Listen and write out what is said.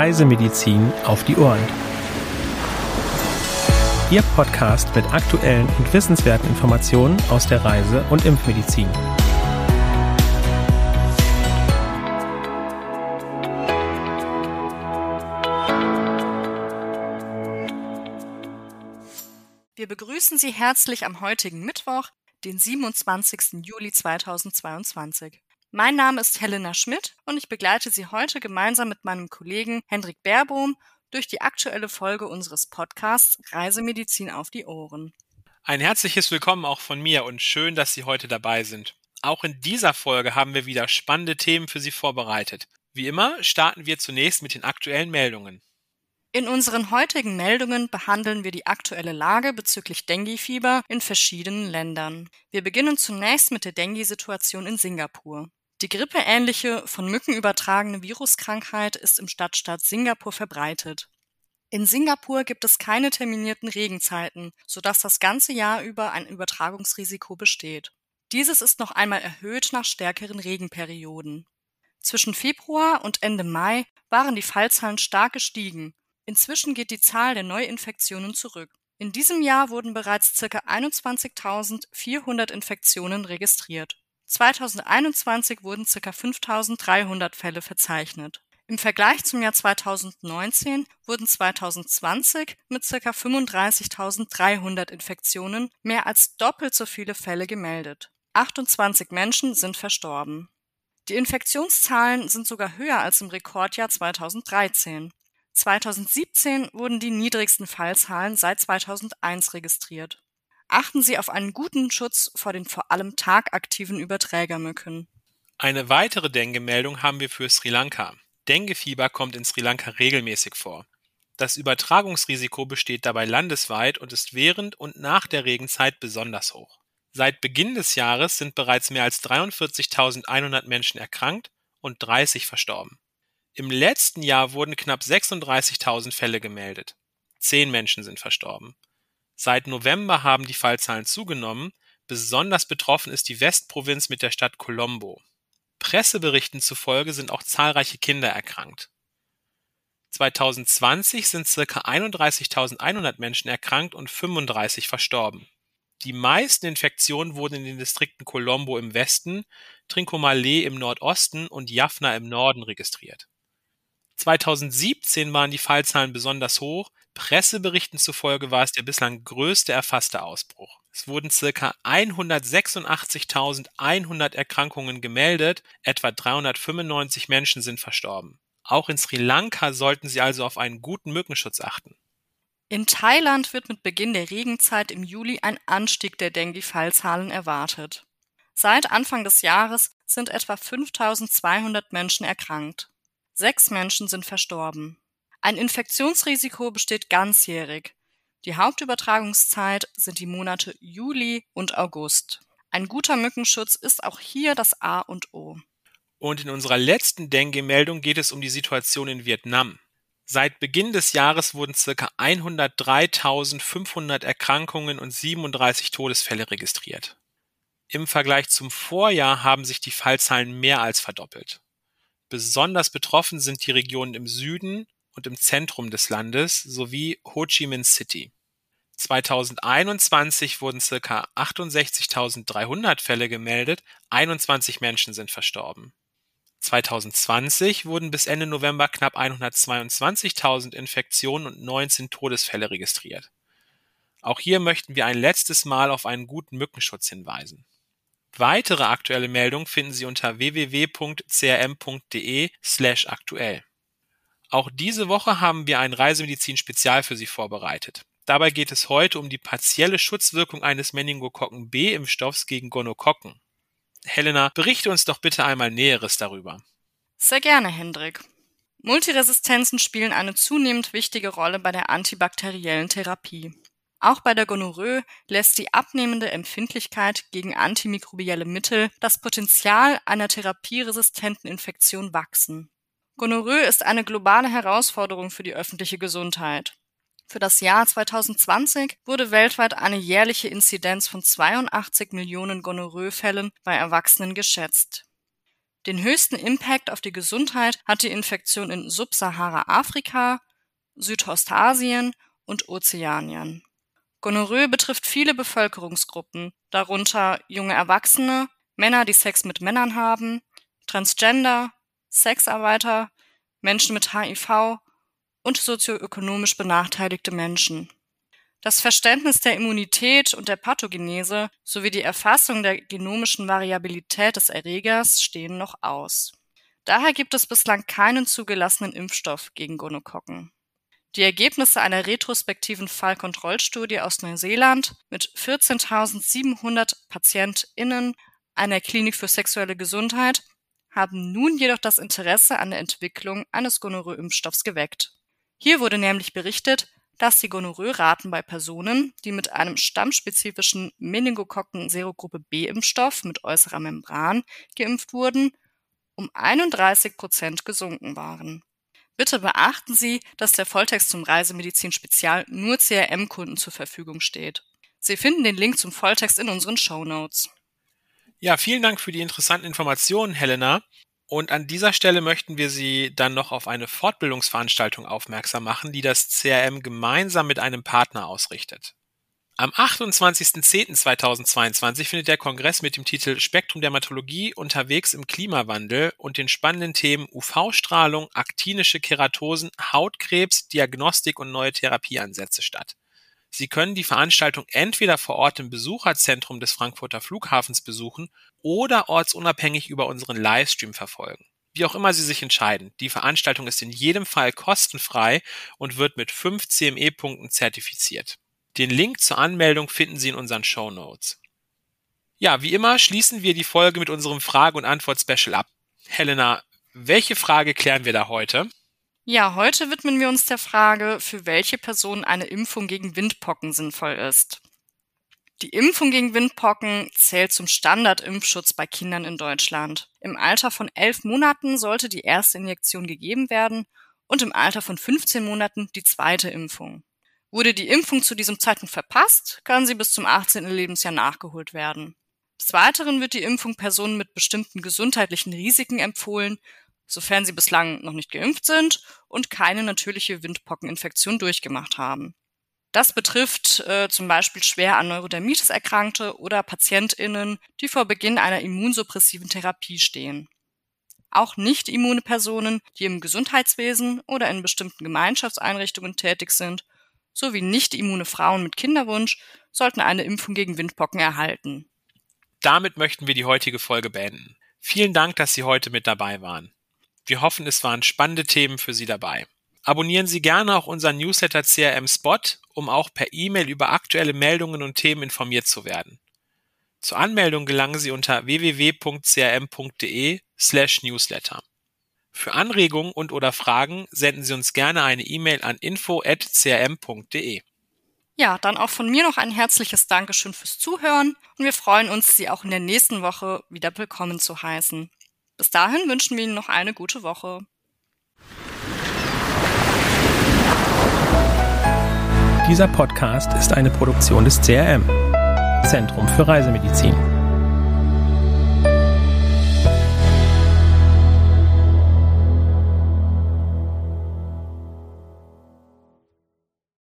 Reisemedizin auf die Ohren. Ihr Podcast mit aktuellen und wissenswerten Informationen aus der Reise- und Impfmedizin. Wir begrüßen Sie herzlich am heutigen Mittwoch, den 27. Juli 2022. Mein Name ist Helena Schmidt und ich begleite Sie heute gemeinsam mit meinem Kollegen Hendrik Baerbohm durch die aktuelle Folge unseres Podcasts Reisemedizin auf die Ohren. Ein herzliches Willkommen auch von mir und schön, dass Sie heute dabei sind. Auch in dieser Folge haben wir wieder spannende Themen für Sie vorbereitet. Wie immer starten wir zunächst mit den aktuellen Meldungen. In unseren heutigen Meldungen behandeln wir die aktuelle Lage bezüglich Dengue-Fieber in verschiedenen Ländern. Wir beginnen zunächst mit der Dengue-Situation in Singapur. Die grippeähnliche, von Mücken übertragene Viruskrankheit ist im Stadtstaat Singapur verbreitet. In Singapur gibt es keine terminierten Regenzeiten, sodass das ganze Jahr über ein Übertragungsrisiko besteht. Dieses ist noch einmal erhöht nach stärkeren Regenperioden. Zwischen Februar und Ende Mai waren die Fallzahlen stark gestiegen. Inzwischen geht die Zahl der Neuinfektionen zurück. In diesem Jahr wurden bereits ca. 21.400 Infektionen registriert. 2021 wurden ca. 5300 Fälle verzeichnet. Im Vergleich zum Jahr 2019 wurden 2020 mit ca. 35.300 Infektionen mehr als doppelt so viele Fälle gemeldet. 28 Menschen sind verstorben. Die Infektionszahlen sind sogar höher als im Rekordjahr 2013. 2017 wurden die niedrigsten Fallzahlen seit 2001 registriert achten Sie auf einen guten Schutz vor den vor allem tagaktiven Überträgermücken. Eine weitere Dengue-Meldung haben wir für Sri Lanka. Denguefieber kommt in Sri Lanka regelmäßig vor. Das Übertragungsrisiko besteht dabei landesweit und ist während und nach der Regenzeit besonders hoch. Seit Beginn des Jahres sind bereits mehr als 43.100 Menschen erkrankt und 30 verstorben. Im letzten Jahr wurden knapp 36.000 Fälle gemeldet. Zehn Menschen sind verstorben. Seit November haben die Fallzahlen zugenommen, besonders betroffen ist die Westprovinz mit der Stadt Colombo. Presseberichten zufolge sind auch zahlreiche Kinder erkrankt. 2020 sind ca. 31.100 Menschen erkrankt und 35 verstorben. Die meisten Infektionen wurden in den Distrikten Colombo im Westen, Trincomalee im Nordosten und Jaffna im Norden registriert. 2017 waren die Fallzahlen besonders hoch, Presseberichten zufolge war es der bislang größte erfasste Ausbruch. Es wurden circa 186.100 Erkrankungen gemeldet, etwa 395 Menschen sind verstorben. Auch in Sri Lanka sollten Sie also auf einen guten Mückenschutz achten. In Thailand wird mit Beginn der Regenzeit im Juli ein Anstieg der Dengue-Fallzahlen erwartet. Seit Anfang des Jahres sind etwa 5200 Menschen erkrankt. Sechs Menschen sind verstorben. Ein Infektionsrisiko besteht ganzjährig. Die Hauptübertragungszeit sind die Monate Juli und August. Ein guter Mückenschutz ist auch hier das A und O. Und in unserer letzten Dengue-Meldung geht es um die Situation in Vietnam. Seit Beginn des Jahres wurden ca. 103.500 Erkrankungen und 37 Todesfälle registriert. Im Vergleich zum Vorjahr haben sich die Fallzahlen mehr als verdoppelt. Besonders betroffen sind die Regionen im Süden und im Zentrum des Landes sowie Ho Chi Minh City. 2021 wurden ca. 68.300 Fälle gemeldet, 21 Menschen sind verstorben. 2020 wurden bis Ende November knapp 122.000 Infektionen und 19 Todesfälle registriert. Auch hier möchten wir ein letztes Mal auf einen guten Mückenschutz hinweisen. Weitere aktuelle Meldungen finden Sie unter www.crm.de slash aktuell. Auch diese Woche haben wir ein Reisemedizin-Spezial für Sie vorbereitet. Dabei geht es heute um die partielle Schutzwirkung eines Meningokokken B-Impfstoffs gegen Gonokokken. Helena, berichte uns doch bitte einmal Näheres darüber. Sehr gerne, Hendrik. Multiresistenzen spielen eine zunehmend wichtige Rolle bei der antibakteriellen Therapie. Auch bei der Gonorrhoe lässt die abnehmende Empfindlichkeit gegen antimikrobielle Mittel das Potenzial einer therapieresistenten Infektion wachsen. Gonorrhoe ist eine globale Herausforderung für die öffentliche Gesundheit. Für das Jahr 2020 wurde weltweit eine jährliche Inzidenz von 82 Millionen Gonorrhoe-Fällen bei Erwachsenen geschätzt. Den höchsten Impact auf die Gesundheit hat die Infektion in Subsahara-Afrika, Südostasien und Ozeanien. Gonorrhoe betrifft viele Bevölkerungsgruppen, darunter junge Erwachsene, Männer, die Sex mit Männern haben, Transgender, Sexarbeiter, Menschen mit HIV und sozioökonomisch benachteiligte Menschen. Das Verständnis der Immunität und der Pathogenese sowie die Erfassung der genomischen Variabilität des Erregers stehen noch aus. Daher gibt es bislang keinen zugelassenen Impfstoff gegen Gonokokken. Die Ergebnisse einer retrospektiven Fallkontrollstudie aus Neuseeland mit 14.700 PatientInnen einer Klinik für sexuelle Gesundheit haben nun jedoch das Interesse an der Entwicklung eines Gonorrhoe-Impfstoffs geweckt. Hier wurde nämlich berichtet, dass die Gonorrhoe-Raten bei Personen, die mit einem stammspezifischen Meningokokken-Serogruppe B-Impfstoff mit äußerer Membran geimpft wurden, um 31 Prozent gesunken waren. Bitte beachten Sie, dass der Volltext zum Reisemedizin Spezial nur CRM-Kunden zur Verfügung steht. Sie finden den Link zum Volltext in unseren Show Notes. Ja, vielen Dank für die interessanten Informationen, Helena. Und an dieser Stelle möchten wir Sie dann noch auf eine Fortbildungsveranstaltung aufmerksam machen, die das CRM gemeinsam mit einem Partner ausrichtet. Am 28.10.2022 findet der Kongress mit dem Titel Spektrum Dermatologie unterwegs im Klimawandel und den spannenden Themen UV-Strahlung, aktinische Keratosen, Hautkrebs, Diagnostik und neue Therapieansätze statt. Sie können die Veranstaltung entweder vor Ort im Besucherzentrum des Frankfurter Flughafens besuchen oder ortsunabhängig über unseren Livestream verfolgen. Wie auch immer Sie sich entscheiden, die Veranstaltung ist in jedem Fall kostenfrei und wird mit fünf CME-Punkten zertifiziert. Den Link zur Anmeldung finden Sie in unseren Show Notes. Ja, wie immer schließen wir die Folge mit unserem Frage- und Antwort-Special ab. Helena, welche Frage klären wir da heute? Ja, heute widmen wir uns der Frage, für welche Person eine Impfung gegen Windpocken sinnvoll ist. Die Impfung gegen Windpocken zählt zum Standardimpfschutz bei Kindern in Deutschland. Im Alter von elf Monaten sollte die erste Injektion gegeben werden und im Alter von 15 Monaten die zweite Impfung. Wurde die Impfung zu diesem Zeitpunkt verpasst, kann sie bis zum 18. Lebensjahr nachgeholt werden. Des Weiteren wird die Impfung Personen mit bestimmten gesundheitlichen Risiken empfohlen, sofern sie bislang noch nicht geimpft sind und keine natürliche Windpockeninfektion durchgemacht haben. Das betrifft äh, zum Beispiel schwer an Neurodermitis Erkrankte oder PatientInnen, die vor Beginn einer immunsuppressiven Therapie stehen. Auch nicht immune Personen, die im Gesundheitswesen oder in bestimmten Gemeinschaftseinrichtungen tätig sind, sowie nicht immune Frauen mit Kinderwunsch sollten eine Impfung gegen Windpocken erhalten. Damit möchten wir die heutige Folge beenden. Vielen Dank, dass Sie heute mit dabei waren. Wir hoffen, es waren spannende Themen für Sie dabei. Abonnieren Sie gerne auch unseren Newsletter CRM Spot, um auch per E-Mail über aktuelle Meldungen und Themen informiert zu werden. Zur Anmeldung gelangen Sie unter www.crm.de slash newsletter. Für Anregungen und oder Fragen senden Sie uns gerne eine E-Mail an info.crm.de. Ja, dann auch von mir noch ein herzliches Dankeschön fürs Zuhören und wir freuen uns, Sie auch in der nächsten Woche wieder willkommen zu heißen. Bis dahin wünschen wir Ihnen noch eine gute Woche. Dieser Podcast ist eine Produktion des CRM, Zentrum für Reisemedizin.